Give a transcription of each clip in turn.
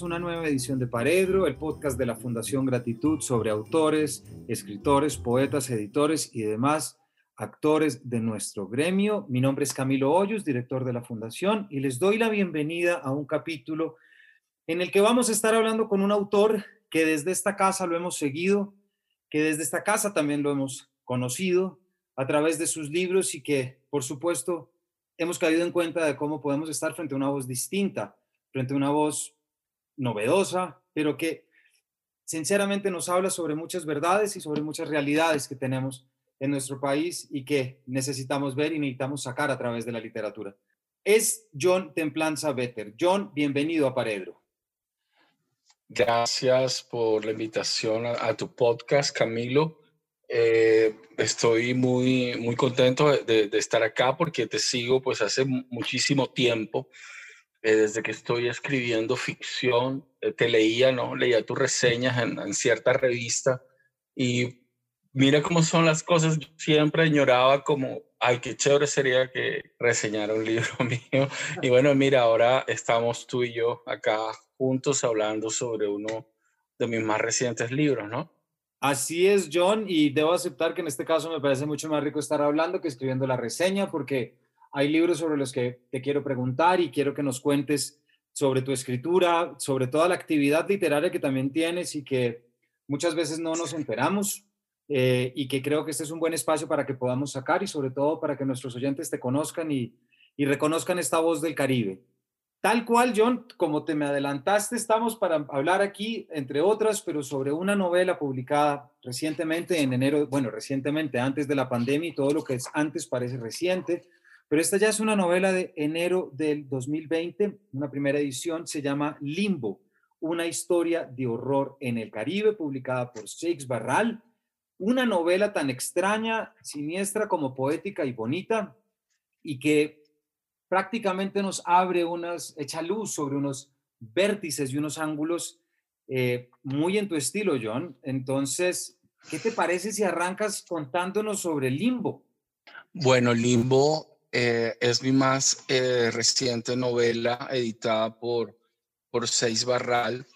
una nueva edición de Paredro, el podcast de la Fundación Gratitud sobre autores, escritores, poetas, editores y demás actores de nuestro gremio. Mi nombre es Camilo Hoyos, director de la Fundación, y les doy la bienvenida a un capítulo en el que vamos a estar hablando con un autor que desde esta casa lo hemos seguido, que desde esta casa también lo hemos conocido a través de sus libros y que, por supuesto, hemos caído en cuenta de cómo podemos estar frente a una voz distinta, frente a una voz novedosa, pero que sinceramente nos habla sobre muchas verdades y sobre muchas realidades que tenemos en nuestro país y que necesitamos ver y necesitamos sacar a través de la literatura. Es John Templanza Better. John, bienvenido a Paredro. Gracias por la invitación a, tu podcast, Camilo. Eh, estoy muy, muy contento de, estar acá porque te sigo pues hace muchísimo tiempo, eh, desde que estoy escribiendo ficción, eh, te leía, ¿no? Leía tus reseñas en, cierta revista y mira cómo son las cosas, Yo siempre añoraba como, ay, qué chévere sería que reseñara un libro mío. Y bueno, mira, ahora estamos tú y yo acá juntos hablando sobre uno de mis más recientes libros, ¿no? Así es, John, y debo aceptar que en este caso me parece mucho más rico estar hablando que escribiendo la reseña, porque hay libros sobre los que te quiero preguntar y quiero que nos cuentes sobre tu escritura, sobre toda la actividad literaria que también tienes y que muchas veces no nos enteramos eh, y que creo que este es un buen espacio para que podamos sacar y sobre todo para que nuestros oyentes te conozcan y, y reconozcan esta voz del Caribe. Tal cual, John, como te me adelantaste, estamos para hablar aquí, entre otras, pero sobre una novela publicada recientemente en enero, bueno, recientemente, antes de la pandemia y todo lo que es antes parece reciente, pero esta ya es una novela de enero del 2020, una primera edición, se llama Limbo, una historia de horror en el Caribe, publicada por Shakes Barral, una novela tan extraña, siniestra como poética y bonita, y que prácticamente nos abre unas, echa luz sobre unos vértices y unos ángulos eh, muy en tu estilo, John. Entonces, ¿qué te parece si arrancas contándonos sobre Limbo? Bueno, Limbo eh, es mi más eh, reciente novela editada por, por Seis Barral,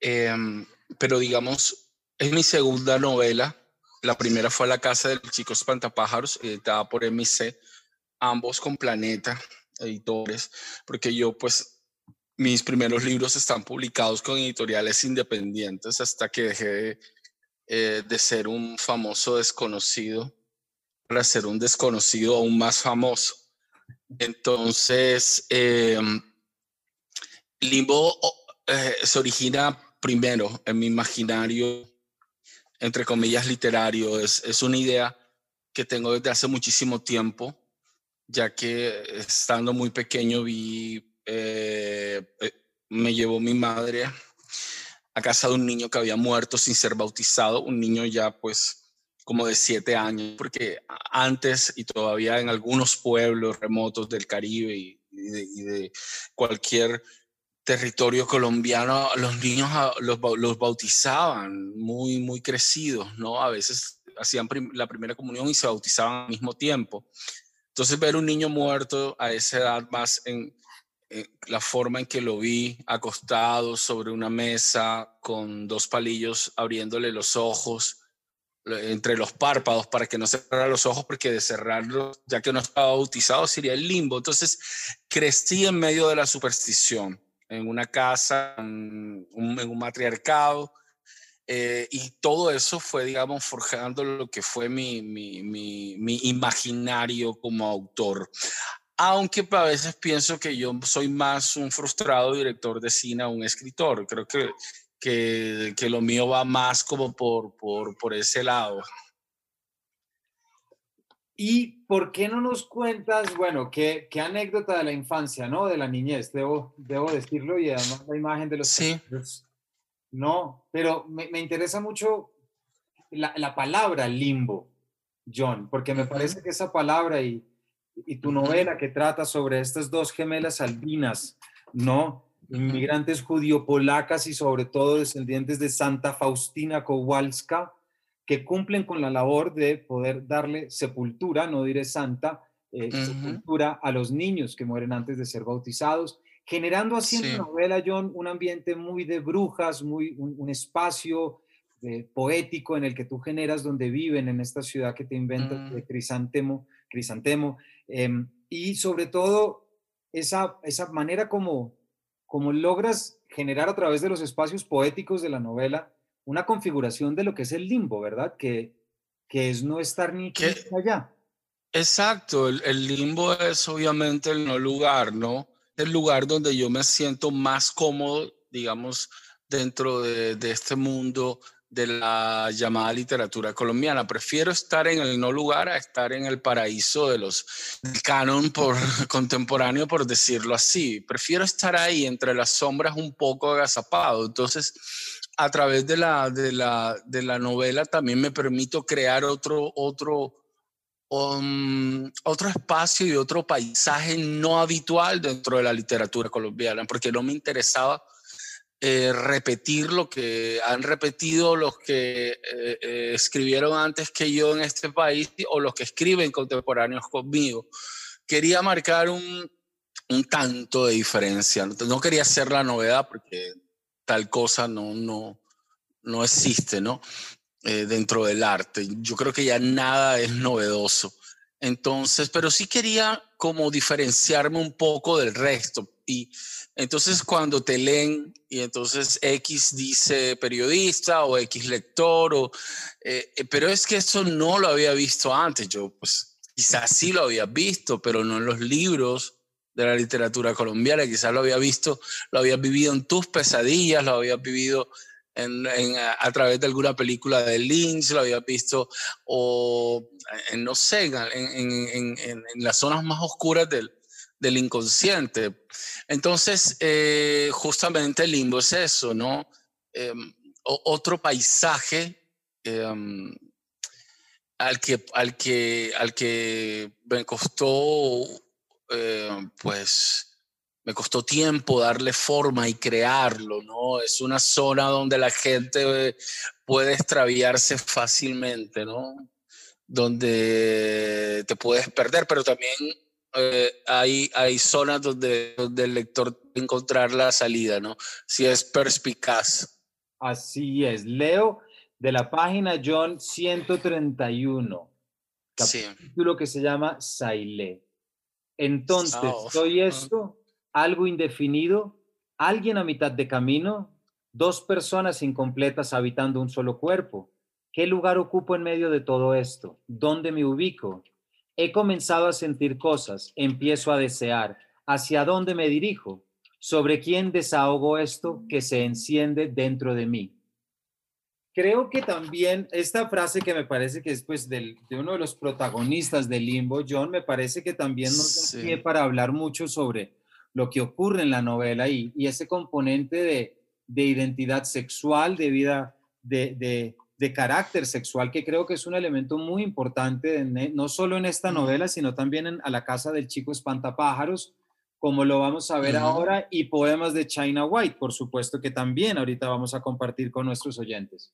em, pero digamos, es mi segunda novela. La primera fue La Casa del Chico Espantapájaros, editada por MIC ambos con Planeta Editores, porque yo pues mis primeros libros están publicados con editoriales independientes hasta que dejé de, eh, ser un famoso desconocido para ser un desconocido aún más famoso. Entonces, em, Limbo eh, se origina primero en mi imaginario, entre comillas, literario. Es, es una idea que tengo desde hace muchísimo tiempo ya que estando muy pequeño vi, eh, eh, me llevó mi madre a casa de un niño que había muerto sin ser bautizado, un niño ya pues como de siete años, porque antes y todavía en algunos pueblos remotos del Caribe y, de, cualquier territorio colombiano, los niños los, bautizaban muy, muy crecidos, ¿no? A veces hacían la primera comunión y se bautizaban al mismo tiempo. Entonces ver un niño muerto a esa edad más en, la forma en que lo vi acostado sobre una mesa con dos palillos abriéndole los ojos entre los párpados para que no cerrara los ojos porque de cerrarlos ya que no estaba bautizado sería el limbo entonces crecí en medio de la superstición en una casa en un matriarcado eh, y todo eso fue, digamos, forjando lo que fue mi, mi, mi, imaginario como autor. Aunque a veces pienso que yo soy más un frustrado director de cine, un escritor. Creo que, que, que lo mío va más como por, por, por ese lado. ¿Y por qué no nos cuentas, bueno, qué, qué, anécdota de la infancia, ¿no? De la niñez, debo, debo decirlo, y además la imagen de los... Sí. No, pero me, interesa mucho la, palabra limbo, John, porque me parece que esa palabra y, tu novela que trata sobre estas dos gemelas albinas, ¿no? Inmigrantes judío-polacas y sobre todo descendientes de Santa Faustina Kowalska, que cumplen con la labor de poder darle sepultura, no diré santa, eh, sepultura a los niños que mueren antes de ser bautizados generando así en la novela, John, un ambiente muy de brujas, muy, un, espacio eh, poético en el que tú generas donde viven en esta ciudad que te inventas de mm. Crisantemo, Crisantemo em, y sobre todo esa, esa manera como, como logras generar a través de los espacios poéticos de la novela una configuración de lo que es el limbo, ¿verdad? Que, que es no estar ni aquí ni allá. Exacto, el, limbo es obviamente el no lugar, ¿no? El lugar donde yo me siento más cómodo, digamos, dentro de, de este mundo de la llamada literatura colombiana. Prefiero estar en el no lugar a estar en el paraíso de los canon por, contemporáneo, por decirlo así. Prefiero estar ahí entre las sombras un poco agazapado. Entonces, a través de la, de la, de la novela también me permito crear otro, otro, um, otro espacio y otro paisaje no habitual dentro de la literatura colombiana, porque no me interesaba eh, repetir lo que han repetido los que eh, eh, escribieron antes que yo en este país o los que escriben contemporáneos conmigo. Quería marcar un, un tanto de diferencia. No quería hacer la novedad porque tal cosa no, no, no existe, ¿no? dentro del arte. Yo creo que ya nada es novedoso. Entonces, pero sí quería como diferenciarme un poco del resto. Y entonces cuando te leen y entonces X dice periodista o X lector, o, eh, eh, pero es que eso no lo había visto antes. Yo pues quizás sí lo había visto, pero no en los libros de la literatura colombiana, quizás lo había visto, lo había vivido en tus pesadillas, lo había vivido en, a, través de alguna película de Lynch, lo había visto, o en, no sé, en, en las zonas más oscuras del, del inconsciente. Entonces, eh, justamente el limbo es eso, ¿no? Em, otro paisaje em, al, que, al, que, al que me costó, em, pues, me costó tiempo darle forma y crearlo, ¿no? Es una zona donde la gente puede extraviarse fácilmente, ¿no? Donde te puedes perder, pero también eh, hay, hay zonas donde, donde el lector encontrar la salida, ¿no? Si es perspicaz. Así es. Leo de la página John 131, capítulo que se llama Saile. Entonces, ¿soy esto? ¿Algo indefinido? ¿Alguien a mitad de camino? ¿Dos personas incompletas habitando un solo cuerpo? ¿Qué lugar ocupo en medio de todo esto? ¿Dónde me ubico? He comenzado a sentir cosas, empiezo a desear. ¿Hacia dónde me dirijo? ¿Sobre quién desahogo esto que se enciende dentro de mí? Creo que también esta frase que me parece que es pues de uno de los protagonistas del limbo, John, me parece que también nos da pie para hablar mucho sobre lo que ocurre en la novela y, ese componente de, de, identidad sexual, de vida, de, de carácter sexual, que creo que es un elemento muy importante, no solo en esta novela, sino también en A la casa del chico espantapájaros, como lo vamos a ver ahora, y poemas de China White, por supuesto, que también ahorita vamos a compartir con nuestros oyentes.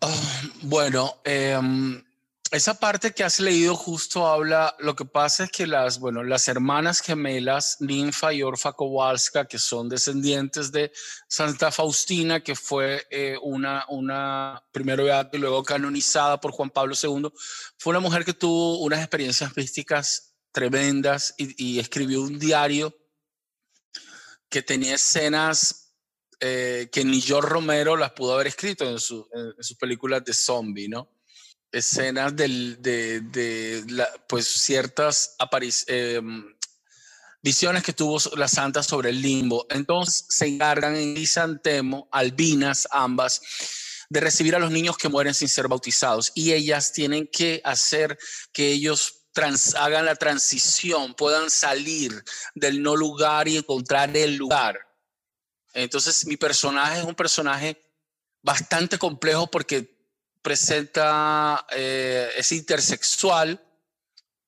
Ah, bueno, em, esa parte que has leído justo habla, lo que pasa es que las, bueno, las hermanas gemelas, Ninfa y Orfa Kowalska, que son descendientes de Santa Faustina, que fue eh, una, una, primero y luego canonizada por Juan Pablo II, fue una mujer que tuvo unas experiencias místicas tremendas y, escribió un diario que tenía escenas eh, que ni George Romero las pudo haber escrito en, en sus películas de zombie, ¿no? Escenas de, de pues ciertas em, visiones que tuvo la santa sobre el limbo. Entonces se encargan en Lisantemo, albinas ambas, de recibir a los niños que mueren sin ser bautizados y ellas tienen que hacer que ellos hagan la transición, puedan salir del no lugar y encontrar el lugar. Entonces mi personaje es un personaje bastante complejo porque presenta, eh, es intersexual,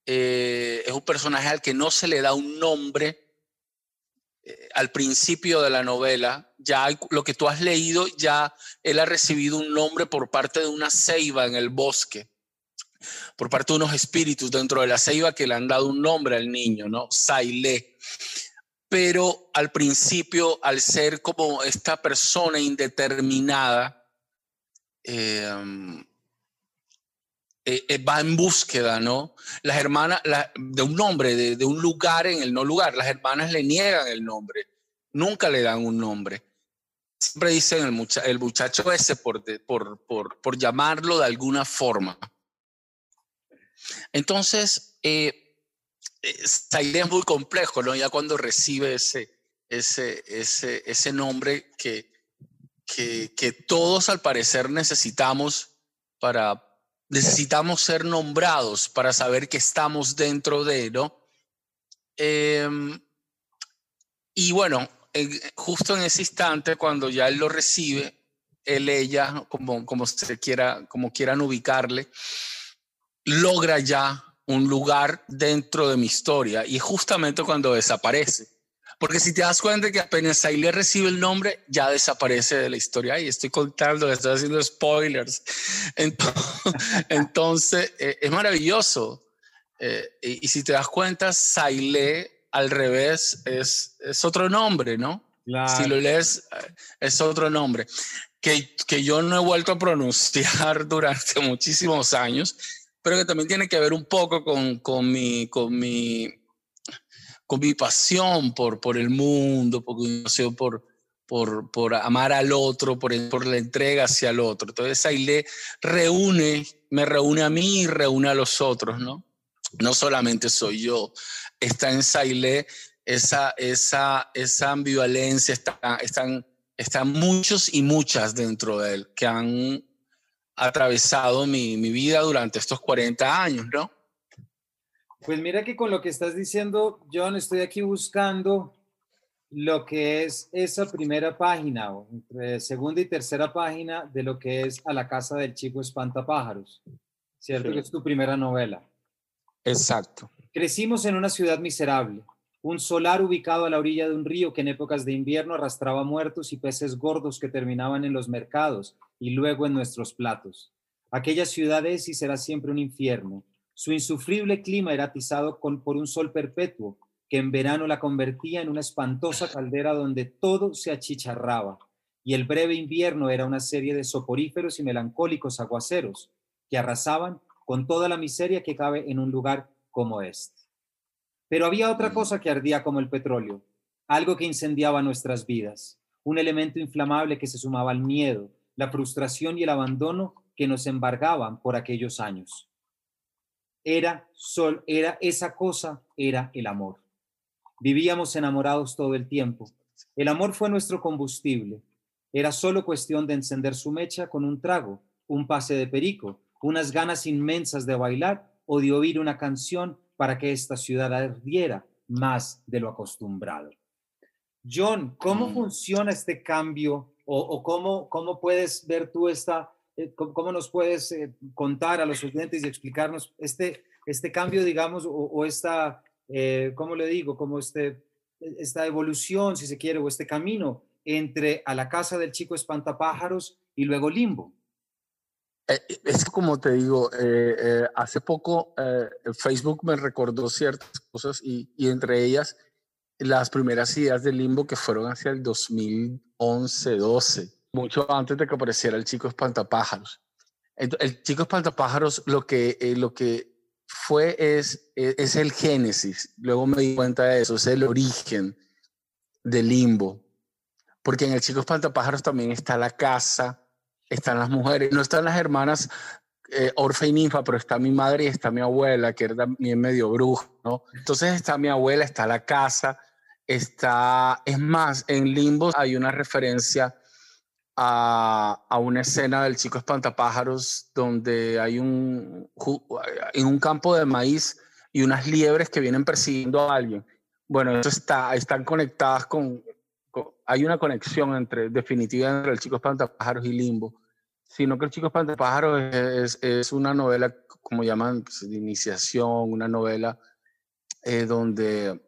eh, es un personaje al que no se le da un nombre eh, al principio de la novela. Ya lo que tú has leído, ya él ha recibido un nombre por parte de una ceiba en el bosque, por parte de unos espíritus dentro de la ceiba que le han dado un nombre al niño, ¿no? Saile. pero al principio, al ser como esta persona indeterminada, eh, eh, va en búsqueda, ¿no? Las hermanas, de un nombre, de, un lugar en el no lugar, las hermanas le niegan el nombre, nunca le dan un nombre. Siempre dicen el, muchacho ese por, llamarlo de alguna forma. Entonces, eh, idea es muy complejo, ¿no? Ya cuando recibe ese nombre que, que, todos al parecer necesitamos para, necesitamos ser nombrados para saber que estamos dentro de, ¿no? Em, y bueno, justo en ese instante, cuando ya él lo recibe, él, ella, como, como, se quiera, como quieran ubicarle, logra ya un lugar dentro de mi historia y justamente cuando desaparece. Porque si te das cuenta que apenas le recibe el nombre, ya desaparece de la historia. Y estoy contando, estoy haciendo spoilers. Entonces, eh, es maravilloso. Eh, y, si te das cuenta, Saile al revés es, es otro nombre, ¿no? Si lo lees, eh, es otro nombre. Que, que yo no he vuelto a pronunciar durante muchísimos años pero que también tiene que ver un poco con, con, mi, con, mi, con mi pasión por, por el mundo, por, por, por, por amar al otro, por, por la entrega hacia el otro. Entonces Aile reúne, me reúne a mí y reúne a los otros, ¿no? No solamente soy yo, está en Saile esa, esa, esa ambivalencia, está, están, están muchos y muchas dentro de él que han atravesado mi, mi vida durante estos 40 años, ¿no? Pues mira que con lo que estás diciendo, John, estoy aquí buscando lo que es esa primera página, o entre segunda y tercera página de lo que es A la casa del chico espantapájaros, ¿cierto? Que es tu primera novela. Exacto. Crecimos en una ciudad miserable, un solar ubicado a la orilla de un río que en épocas de invierno arrastraba muertos y peces gordos que terminaban en los mercados y luego en nuestros platos. Aquella ciudad es y será siempre un infierno. Su insufrible clima era atizado con, por un sol perpetuo que en verano la convertía en una espantosa caldera donde todo se achicharraba, y el breve invierno era una serie de soporíferos y melancólicos aguaceros que arrasaban con toda la miseria que cabe en un lugar como este. Pero había otra cosa que ardía como el petróleo, algo que incendiaba nuestras vidas, un elemento inflamable que se sumaba al miedo, la frustración y el abandono que nos embargaban por aquellos años. Era sol, era esa cosa, era el amor. Vivíamos enamorados todo el tiempo. El amor fue nuestro combustible. Era solo cuestión de encender su mecha con un trago, un pase de perico, unas ganas inmensas de bailar o de oír una canción para que esta ciudad ardiera más de lo acostumbrado. John, ¿cómo mm. funciona este cambio o, cómo, cómo puedes ver tú esta, cómo, nos puedes eh, contar a los estudiantes y explicarnos este, este cambio, digamos, o, esta, eh, ¿cómo le digo? Como este, esta evolución, si se quiere, o este camino entre a la casa del chico espantapájaros y luego limbo. Eh, es como te digo, eh, eh, hace poco Facebook me recordó ciertas cosas y, y, entre ellas las primeras ideas del limbo que fueron hacia el 2011-12, mucho antes de que apareciera el chico espantapájaros. El, chico espantapájaros lo que, lo que fue es, es el génesis, luego me di cuenta de eso, es el origen del limbo, porque en el chico espantapájaros también está la casa, están las mujeres, no están las hermanas eh, Orfe y Ninfa, pero está mi madre y está mi abuela, que era también medio bruja, ¿no? Entonces está mi abuela, está la casa, está, es más, en Limbo hay una referencia a, una escena del chico espantapájaros donde hay un, en un campo de maíz y unas liebres que vienen persiguiendo a alguien. Bueno, eso está, están conectadas con, hay una conexión entre, definitiva entre el chico espantapájaros y Limbo sino que El Chico Espantapájaros es, es una novela, como llaman, pues, de iniciación, una novela eh, donde,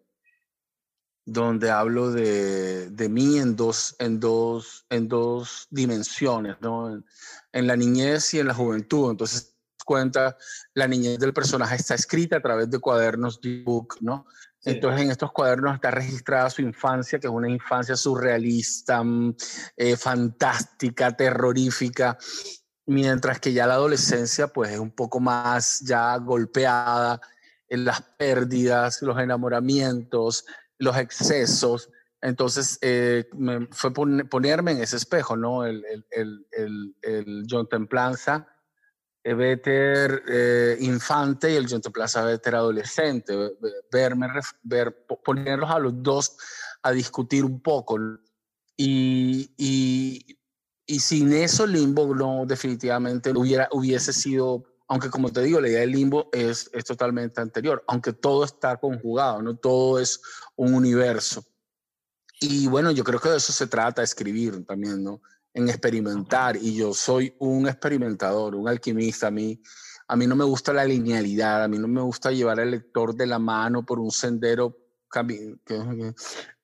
donde hablo de, de, mí en dos, en, dos, en dos dimensiones, ¿no? En, en, la niñez y en la juventud. Entonces, cuenta, la niñez del personaje está escrita a través de cuadernos de book, ¿no? Entonces en estos cuadernos está registrada su infancia, que es una infancia surrealista, mm, eh, fantástica, terrorífica, mientras que ya la adolescencia pues es un poco más ya golpeada en las pérdidas, los enamoramientos, los excesos. Entonces eh, fue ponerme en ese espejo, ¿no? El, el, el, el John Templanza Veter eh, infante y el John Plaza Veter adolescente, verme, ver, ponerlos a los dos a discutir un poco. Y, y, y, sin eso Limbo no definitivamente hubiera, hubiese sido, aunque como te digo, la idea del Limbo es, es totalmente anterior, aunque todo está conjugado, no todo es un universo. Y bueno, yo creo que de eso se trata, escribir también, ¿no? en experimentar y yo soy un experimentador, un alquimista. A mí, a mí no me gusta la linealidad, a mí no me gusta llevar al lector de la mano por un sendero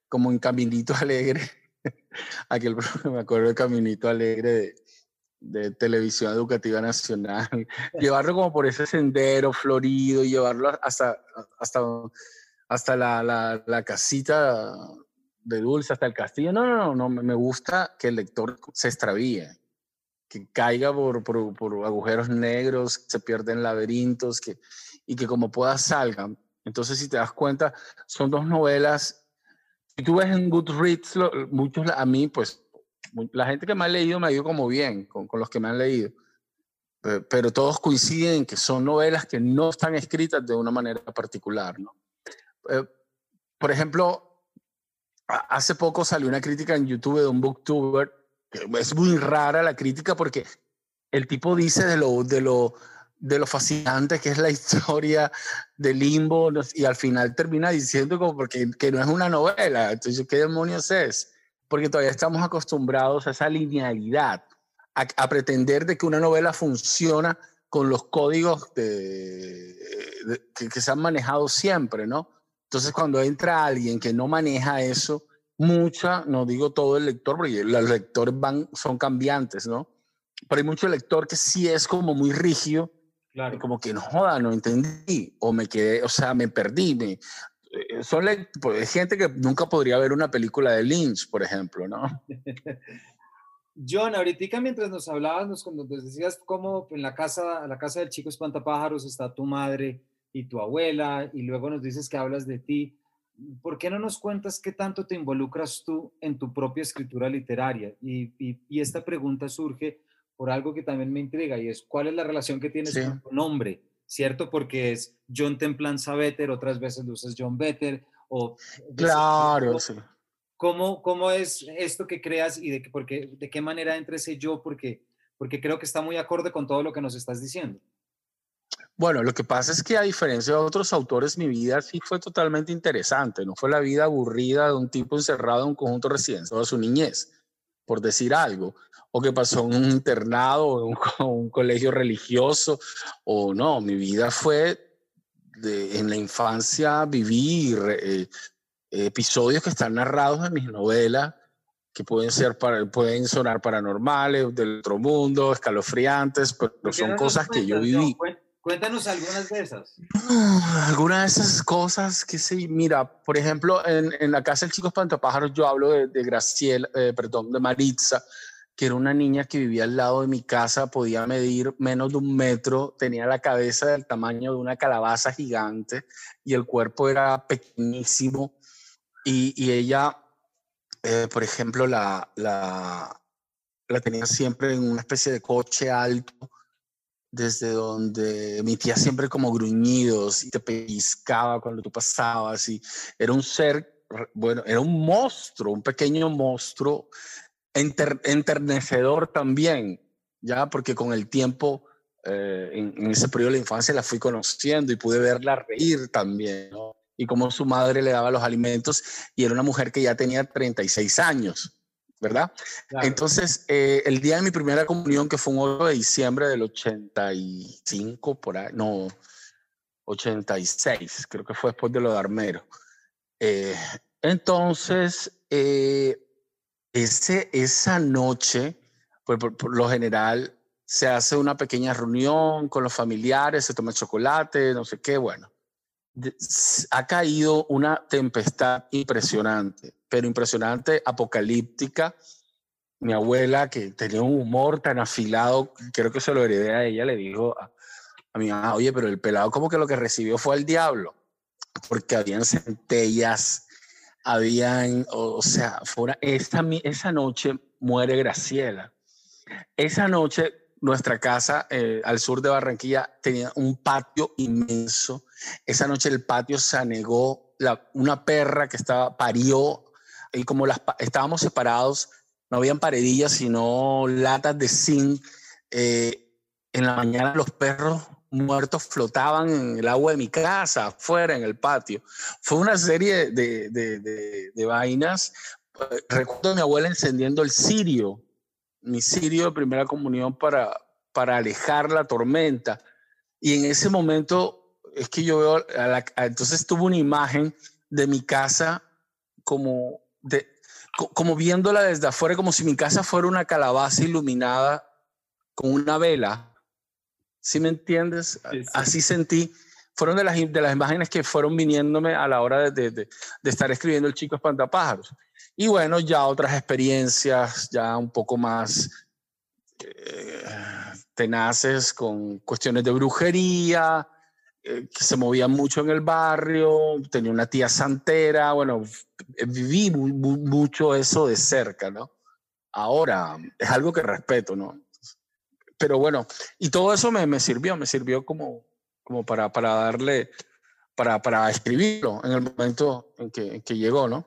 como un caminito alegre. Aquel me acuerdo del caminito alegre de, de Televisión Educativa Nacional. Llevarlo como por ese sendero florido y llevarlo hasta, hasta, hasta la, la, la casita de dulce hasta el castillo. No, no, no, me gusta que el lector se extravíe, que caiga por, por, por agujeros negros, se pierda en laberintos, que, y que como pueda salga. Entonces, si te das cuenta, son dos novelas. Si tú ves en Goodreads, muchos, a mí, pues, la gente que me ha leído me ha ido como bien con, con los que me han leído. Pero, todos coinciden en que son novelas que no están escritas de una manera particular, ¿no? Eh, por ejemplo, hace poco salió una crítica en YouTube de un booktuber, que es muy rara la crítica porque el tipo dice de lo, de lo, de lo fascinante que es la historia de Limbo y al final termina diciendo como porque que no es una novela. Entonces, ¿qué demonios es? Porque todavía estamos acostumbrados a esa linealidad, a, pretender de que una novela funciona con los códigos de, que, que se han manejado siempre, ¿no? Entonces, cuando entra alguien que no maneja eso, mucha, no digo todo el lector, porque los lectores van, son cambiantes, ¿no? Pero hay mucho lector que sí es como muy rígido, claro. como que no joda, no entendí, o me quedé, o sea, me perdí. Me, eh, son pues, gente que nunca podría ver una película de Lynch, por ejemplo, ¿no? John, ahorita mientras nos hablabas, nos, nos decías cómo en la casa, la casa del chico espantapájaros está tu madre, y tu abuela, y luego nos dices que hablas de ti. ¿Por qué no nos cuentas qué tanto te involucras tú en tu propia escritura literaria? Y, y, esta pregunta surge por algo que también me intriga y es cuál es la relación que tienes con tu nombre, ¿cierto? Porque es John Templanza Better, otras veces lo usas John Better, o... Claro, sí. ¿Cómo, ¿Cómo es esto que creas y de, porque, de qué manera entra ese yo? Porque, porque creo que está muy acorde con todo lo que nos estás diciendo. Bueno, lo que pasa es que a diferencia de otros autores, mi vida sí fue totalmente interesante. No fue la vida aburrida de un tipo encerrado en un conjunto residencial toda su niñez, por decir algo, o que pasó en un internado o en un, colegio religioso, o no, mi vida fue en la infancia, vivir eh, episodios que están narrados en mis novelas, que pueden, ser para, pueden sonar paranormales, del otro mundo, escalofriantes, pero son cosas que yo viví. Cuéntanos algunas de esas. algunas de esas cosas que sí, mira, por ejemplo, en, en la casa del chico espantapájaros yo hablo de, de Graciela, eh, perdón, de Maritza, que era una niña que vivía al lado de mi casa, podía medir menos de un metro, tenía la cabeza del tamaño de una calabaza gigante y el cuerpo era pequeñísimo. Y, y ella, eh, por ejemplo, la, la, la tenía siempre en una especie de coche alto desde donde emitía siempre como gruñidos y te pellizcaba cuando tú pasabas y era un ser, bueno, era un monstruo, un pequeño monstruo enternecedor también, ya porque con el tiempo, eh, en, ese periodo de la infancia la fui conociendo y pude verla reír también. Y como su madre le daba los alimentos y era una mujer que ya tenía 36 años. ¿Verdad? Entonces, eh, el día de mi primera comunión, que fue un 8 de diciembre del 85, por ahí, no, 86, creo que fue después de lo de Armero. Eh, entonces, eh, ese, esa noche, pues por, lo general, se hace una pequeña reunión con los familiares, se toma chocolate, no sé qué, bueno. Ha caído una tempestad impresionante, pero impresionante, apocalíptica. Mi abuela, que tenía un humor tan afilado, creo que se lo heredé a ella, le dijo a, mi mamá, oye, pero el pelado como que lo que recibió fue el diablo, porque habían centellas, habían, o, sea, fuera, esta, esa noche muere Graciela. Esa noche nuestra casa eh, al sur de Barranquilla tenía un patio inmenso. Esa noche el patio se anegó, una perra que estaba, parió, y como las, estábamos separados, no habían paredillas, sino latas de zinc. Eh, en la mañana los perros muertos flotaban en el agua de mi casa, afuera, en el patio. Fue una serie de, de, de vainas. Recuerdo a mi abuela encendiendo el cirio mi sirio de primera comunión para, para alejar la tormenta. Y en ese momento es que yo veo, entonces tuve una imagen de mi casa como, de, como viéndola desde afuera, como si mi casa fuera una calabaza iluminada con una vela. ¿Sí me entiendes? Así sentí. Fueron de las, de las imágenes que fueron viniéndome a la hora de, de, de estar escribiendo El Chico Espantapájaros. Y bueno, ya otras experiencias, ya un poco más eh, tenaces con cuestiones de brujería, eh, se movían mucho en el barrio, tenía una tía santera, bueno, viví mucho eso de cerca, ¿no? Ahora es algo que respeto, ¿no? Pero bueno, y todo eso me, me sirvió, me sirvió como, como para, para darle, para, para escribirlo en el momento en que, en que llegó, ¿no?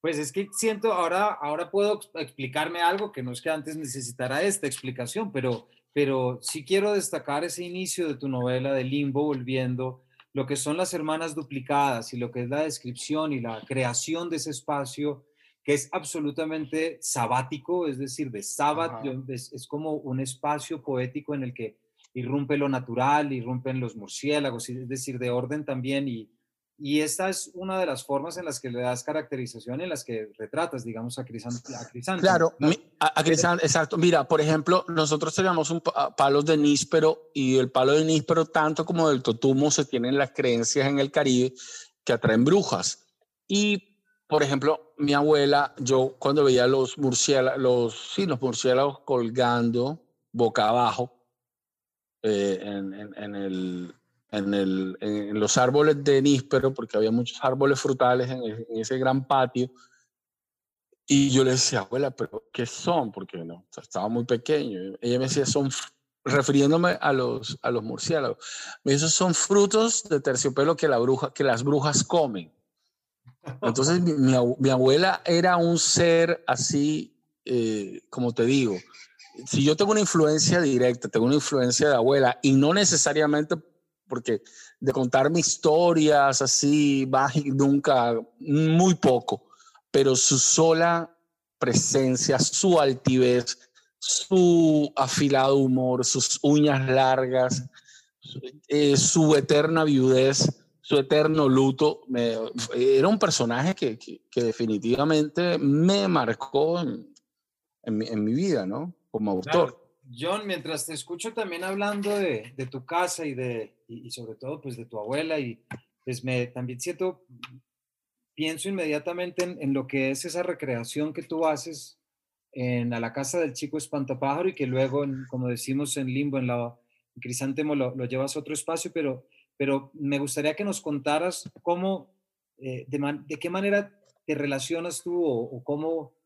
Pues es que siento, ahora, ahora puedo explicarme algo que no es que antes necesitara esta explicación, pero, pero sí quiero destacar ese inicio de tu novela de Limbo, volviendo lo que son las hermanas duplicadas y lo que es la descripción y la creación de ese espacio que es absolutamente sabático, es decir, de sábado, es, es, como un espacio poético en el que irrumpe lo natural, irrumpen los murciélagos, es decir, de orden también y, y esta es una de las formas en las que le das caracterización, en las que retratas, digamos, a Crisante. Claro, a, Crisante, exacto. Mira, por ejemplo, nosotros teníamos un palos de níspero y el palo de níspero, tanto como del totumo, se tienen las creencias en el Caribe que atraen brujas. Y, por ejemplo, mi abuela, yo cuando veía los murciélagos, los, sí, los murciélagos colgando boca abajo eh, en el en, el, en, los árboles de níspero, porque había muchos árboles frutales en, ese gran patio. Y yo le decía, abuela, ¿pero qué son? Porque no, estaba muy pequeño. Ella me decía, son, refiriéndome a los, a los murciélagos, me dice, son frutos de terciopelo que, la bruja, que las brujas comen. Entonces, mi, mi, abuela era un ser así, eh, como te digo, si yo tengo una influencia directa, tengo una influencia de abuela, y no necesariamente porque de contarme historias así, nunca, muy poco, pero su sola presencia, su altivez, su afilado humor, sus uñas largas, eh, su eterna viudez, su eterno luto, era un personaje que, definitivamente me marcó en, mi, vida, ¿no? Como autor. John, mientras te escucho también hablando de, tu casa y, de, y, sobre todo pues de tu abuela, y pues me también siento, pienso inmediatamente en, lo que es esa recreación que tú haces en a la casa del chico espantapájaro y que luego, como decimos en Limbo, en la en Crisantemo lo, lo, llevas a otro espacio, pero, pero me gustaría que nos contaras cómo, eh, de, de, qué manera te relacionas tú o cómo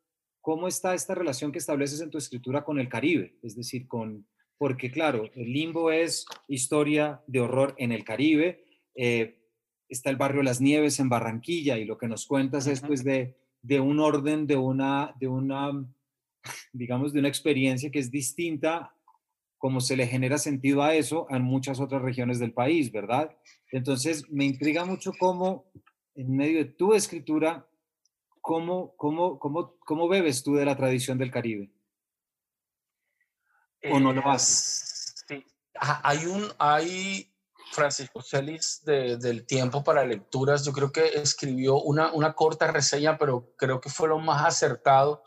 ¿cómo está esta relación que estableces en tu escritura con el Caribe? Es decir, con, porque claro, el limbo es historia de horror en el Caribe, eh, está el barrio Las Nieves en Barranquilla y lo que nos cuentas es pues de, de un orden, de una, de una, digamos, de una experiencia que es distinta como se le genera sentido a eso en muchas otras regiones del país, ¿verdad? Entonces, me intriga mucho cómo en medio de tu escritura ¿cómo, cómo, cómo, cómo bebes tú de la tradición del Caribe? ¿O no lo? Eh, sí. Hay un, hay Francisco Celis de, del Tiempo para Lecturas, yo creo que escribió una, una corta reseña, pero creo que fue lo más acertado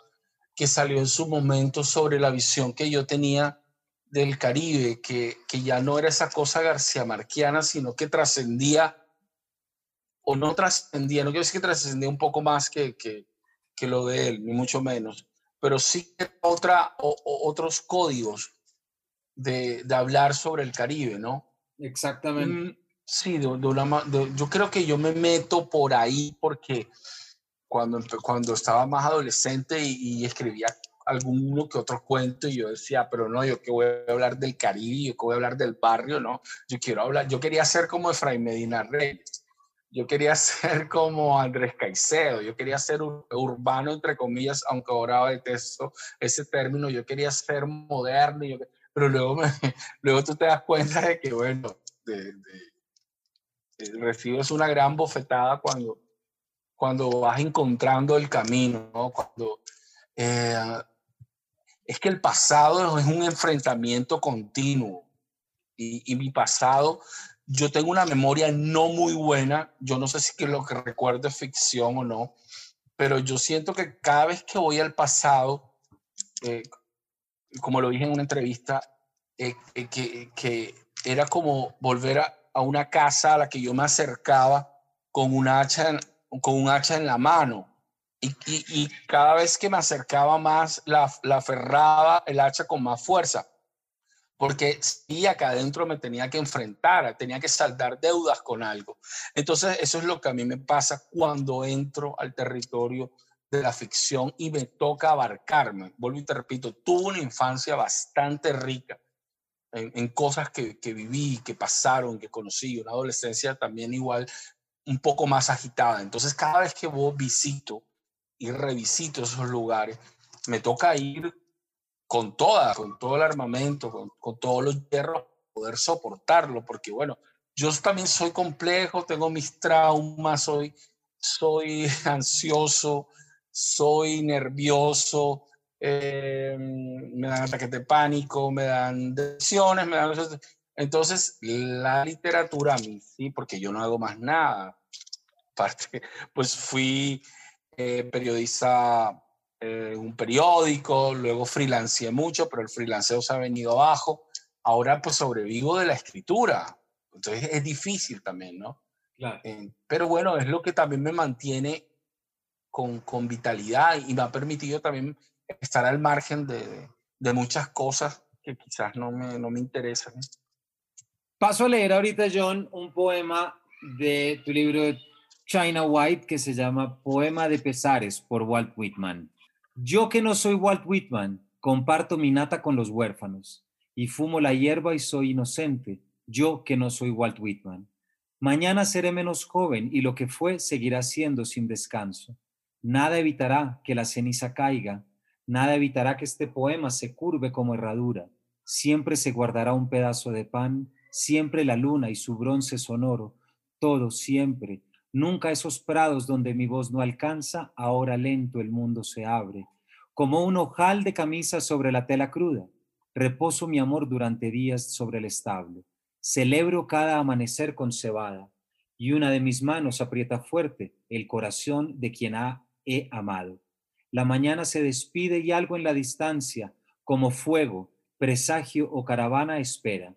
que salió en su momento sobre la visión que yo tenía del Caribe, que, que ya no era esa cosa garcía marquiana, sino que trascendía o no trascendía, no quiero decir que trascendía un poco más que, que, que, lo de él, ni mucho menos, pero sí otra, o, otros códigos de, de, hablar sobre el Caribe, ¿no? Exactamente. Mm, sí, de, de, yo creo que yo me meto por ahí porque cuando, cuando estaba más adolescente y, y escribía alguno que otro cuento y yo decía, pero no, yo que voy a hablar del Caribe, yo que voy a hablar del barrio, no, yo quiero hablar, yo quería ser como Efraín Medina Reyes, yo quería ser como Andrés Caicedo, yo quería ser urbano, entre comillas, aunque ahora detesto ese término, yo quería ser moderno, yo, pero luego, luego tú te das cuenta de que, bueno, de, recibes una gran bofetada cuando, cuando vas encontrando el camino, ¿no? Cuando... Eh, es que el pasado es un enfrentamiento continuo. Y, mi pasado, yo tengo una memoria no muy buena. Yo no sé si que lo que recuerdo es ficción o no, pero yo siento que cada vez que voy al pasado, eh, como lo dije en una entrevista, eh, eh, que, que, era como volver a, a, una casa a la que yo me acercaba con un hacha con un hacha en la mano y, cada vez que me acercaba más, la, la aferraba el hacha con más fuerza, porque sí, acá adentro me tenía que enfrentar, tenía que saldar deudas con algo. Entonces, eso es lo que a mí me pasa cuando entro al territorio de la ficción y me toca abarcarme. Vuelvo y te repito, tuve una infancia bastante rica en, cosas que, que, viví, que pasaron, que conocí, una adolescencia también igual un poco más agitada. Entonces, cada vez que vos visito y revisito esos lugares, me toca ir con toda, con todo el armamento, con, con todos los hierros, poder soportarlo, porque bueno, yo también soy complejo, tengo mis traumas, soy, soy ansioso, soy nervioso, eh, me dan ataques de pánico, me dan depresiones, me dan... Entonces, la literatura a mí, sí, porque yo no hago más nada. Aparte, pues fui eh, periodista en un periódico, luego freelanceé mucho, pero el freelanceo se ha venido abajo. Ahora pues sobrevivo de la escritura. Entonces es difícil también, ¿no? Claro. Eh, pero bueno, es lo que también me mantiene con, con vitalidad y me ha permitido también estar al margen de, de muchas cosas que quizás no me, no me interesan. Paso a leer ahorita, John, un poema de tu libro China White que se llama Poema de Pesares por Walt Whitman. Yo que no soy Walt Whitman, comparto mi nata con los huérfanos y fumo la hierba y soy inocente. Yo que no soy Walt Whitman. Mañana seré menos joven y lo que fue seguirá siendo sin descanso. Nada evitará que la ceniza caiga, nada evitará que este poema se curve como herradura. Siempre se guardará un pedazo de pan, siempre la luna y su bronce sonoro, todo siempre, Nunca esos prados donde mi voz no alcanza, ahora lento el mundo se abre. Como un ojal de camisa sobre la tela cruda, reposo mi amor durante días sobre el establo. Celebro cada amanecer con cebada, y una de mis manos aprieta fuerte el corazón de quien ha, he amado. La mañana se despide y algo en la distancia, como fuego, presagio o caravana espera.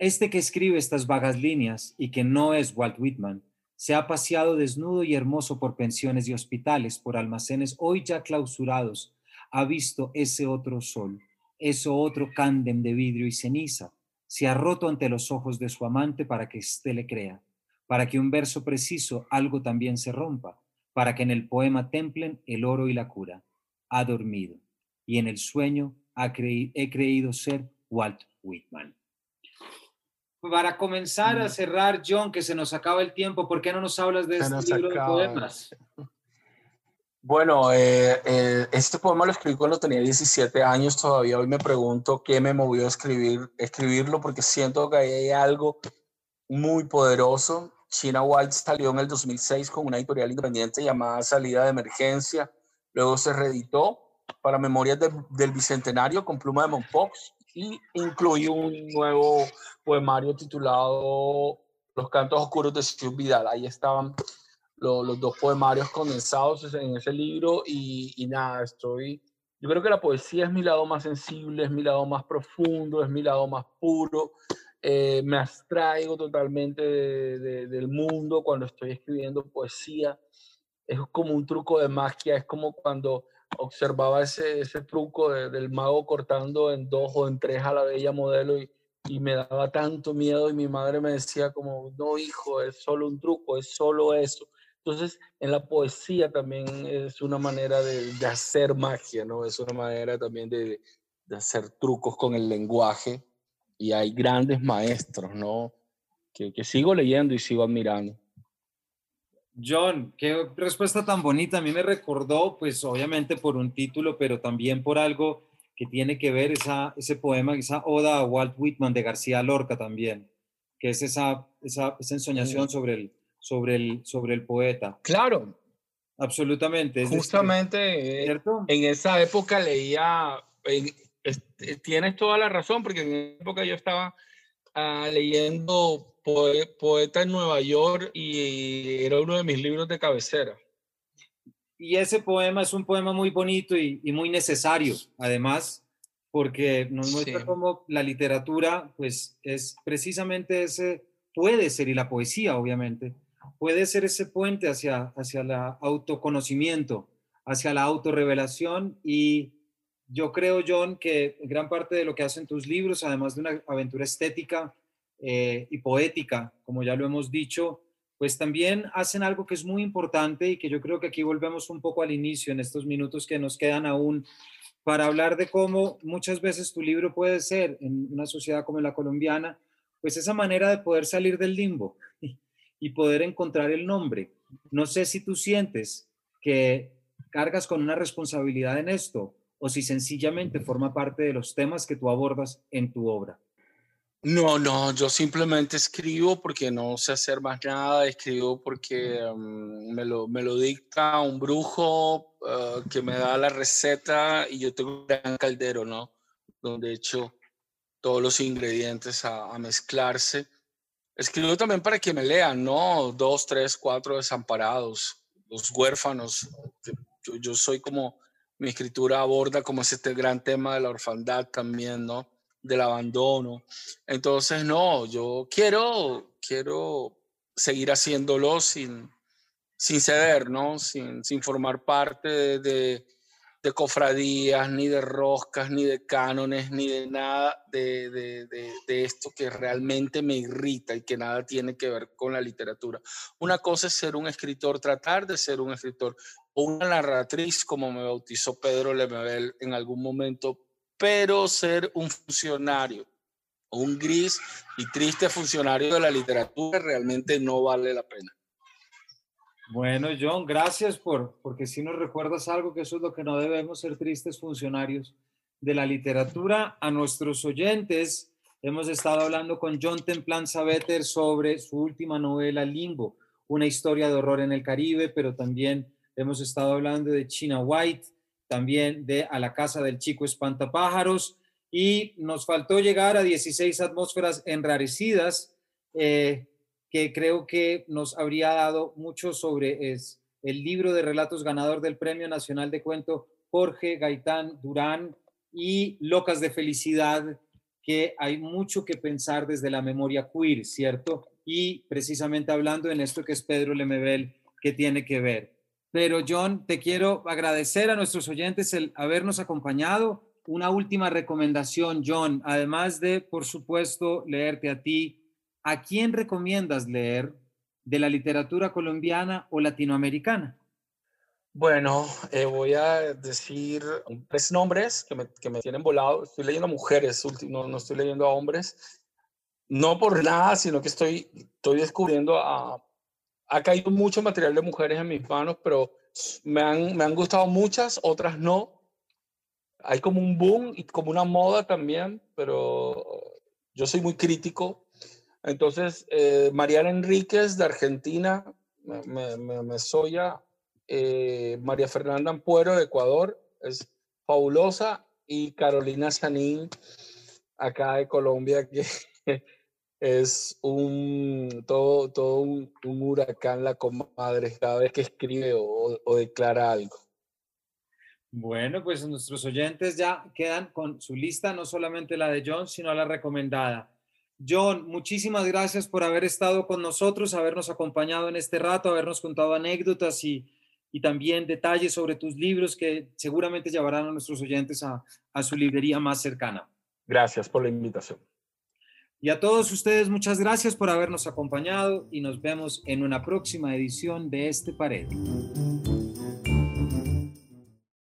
Este que escribe estas vagas líneas y que no es Walt Whitman, se ha paseado desnudo y hermoso por pensiones y hospitales, por almacenes hoy ya clausurados, ha visto ese otro sol, ese otro cándem de vidrio y ceniza, se ha roto ante los ojos de su amante para que éste le crea, para que un verso preciso algo también se rompa, para que en el poema templen el oro y la cura. Ha dormido, y en el sueño he creído ser Walt Whitman. Para comenzar a mm. cerrar, John, que se nos acaba el tiempo, ¿por qué no nos hablas de este libro de poemas? Bueno, eh, eh, este poema lo escribí cuando tenía 17 años, todavía hoy me pregunto qué me movió a escribir, escribirlo, porque siento que hay algo muy poderoso. China White salió en el 2006 con una editorial independiente llamada Salida de Emergencia, luego se reeditó para Memorias del Bicentenario con pluma de Monpox y incluyó un nuevo poemario titulado Los cantos oscuros de Ciudad Vidal. Ahí estaban los, dos poemarios condensados en ese libro y, y, nada, estoy... Yo creo que la poesía es mi lado más sensible, es mi lado más profundo, es mi lado más puro eh, me abstraigo totalmente del mundo cuando estoy escribiendo poesía. Es como un truco de magia, es como cuando observaba ese, ese truco del mago cortando en dos o en tres a la bella modelo y, me daba tanto miedo y mi madre me decía como, no hijo, es solo un truco, es solo eso. Entonces, en la poesía también es una manera de, de hacer magia, ¿no? Es una manera también de, de, hacer trucos con el lenguaje y hay grandes maestros, ¿no? Que, que sigo leyendo y sigo admirando. John, qué respuesta tan bonita. A mí me recordó, pues obviamente por un título, pero también por algo que tiene que ver esa, ese poema, esa oda a Walt Whitman de García Lorca también, que es esa, esa, esa ensoñación sobre el, sobre el, sobre el poeta. Claro. Absolutamente. Justamente ¿cierto? en esa época leía, tienes toda la razón, porque en esa época yo estaba uh, leyendo Poeta en Nueva York y era uno de mis libros de cabecera. Y ese poema es un poema muy bonito y, muy necesario, además, porque nos muestra cómo la literatura, pues, es precisamente ese, puede ser, y la poesía, obviamente, puede ser ese puente hacia, hacia el autoconocimiento, hacia la autorrevelación y yo creo, John, que gran parte de lo que hacen tus libros, además de una aventura estética eh, y poética, como ya lo hemos dicho, pues también hacen algo que es muy importante y que yo creo que aquí volvemos un poco al inicio en estos minutos que nos quedan aún para hablar de cómo muchas veces tu libro puede ser en una sociedad como la colombiana, pues esa manera de poder salir del limbo y poder encontrar el nombre. No sé si tú sientes que cargas con una responsabilidad en esto o si sencillamente forma parte de los temas que tú abordas en tu obra. No, no, yo simplemente escribo porque no sé hacer más nada, escribo porque mm, me, lo, me, lo, dicta un brujo ah, que me da la receta y yo tengo un gran caldero, ¿no? Donde echo todos los ingredientes a, mezclarse. Escribo también para que me lean, ¿no? Dos, tres, cuatro desamparados, los huérfanos. Yo, yo soy como, mi escritura aborda como este gran tema de la orfandad también, ¿no? Del abandono. Entonces, no, yo quiero, quiero seguir haciéndolo sin, sin ceder, ¿no? Sin, sin formar parte de, de, cofradías, ni de roscas, ni de cánones, ni de nada de, de, esto que realmente me irrita y que nada tiene que ver con la literatura. Una cosa es ser un escritor, tratar de ser un escritor, o una narratriz, como me bautizó Pedro Lemebel en algún momento pero ser un funcionario, un gris y triste funcionario de la literatura realmente no vale la pena. Bueno, John, gracias por, porque si nos recuerdas algo, que eso es lo que no debemos ser tristes funcionarios de la literatura. A nuestros oyentes, hemos estado hablando con John Templan Sabeter sobre su última novela, Limbo, una historia de horror en el Caribe, pero también hemos estado hablando de China White, también de A la Casa del Chico Espantapájaros y nos faltó llegar a 16 atmósferas enrarecidas, eh, que creo que nos habría dado mucho sobre es, el libro de relatos ganador del Premio Nacional de Cuento Jorge Gaitán Durán y Locas de Felicidad, que hay mucho que pensar desde la memoria queer, ¿cierto? Y precisamente hablando en esto que es Pedro Lemebel, que tiene que ver. Pero John, te quiero agradecer a nuestros oyentes el habernos acompañado. Una última recomendación, John, además de, por supuesto, leerte a ti, ¿a quién recomiendas leer de la literatura colombiana o latinoamericana? Bueno, eh, voy a decir tres nombres que me, que me, tienen volado. Estoy leyendo mujeres, no, no estoy leyendo a hombres. No por nada, sino que estoy, estoy descubriendo a ha caído mucho material de mujeres en mis manos, pero me han, me han gustado muchas, otras no. Hay como un boom y como una moda también, pero yo soy muy crítico. Entonces, eh, Mariana Enríquez de Argentina, me, me, me soya. Eh, María Fernanda Ampuero de Ecuador, es fabulosa. Y Carolina Sanín, acá de Colombia, que es un todo, todo un, huracán la comadre cada vez que escribe o, o, declara algo. Bueno, pues nuestros oyentes ya quedan con su lista, no solamente la de John, sino la recomendada. John, muchísimas gracias por haber estado con nosotros, habernos acompañado en este rato, habernos contado anécdotas y, también detalles sobre tus libros que seguramente llevarán a nuestros oyentes a, a su librería más cercana. Gracias por la invitación. Y a todos ustedes, muchas gracias por habernos acompañado y nos vemos en una próxima edición de este Pared.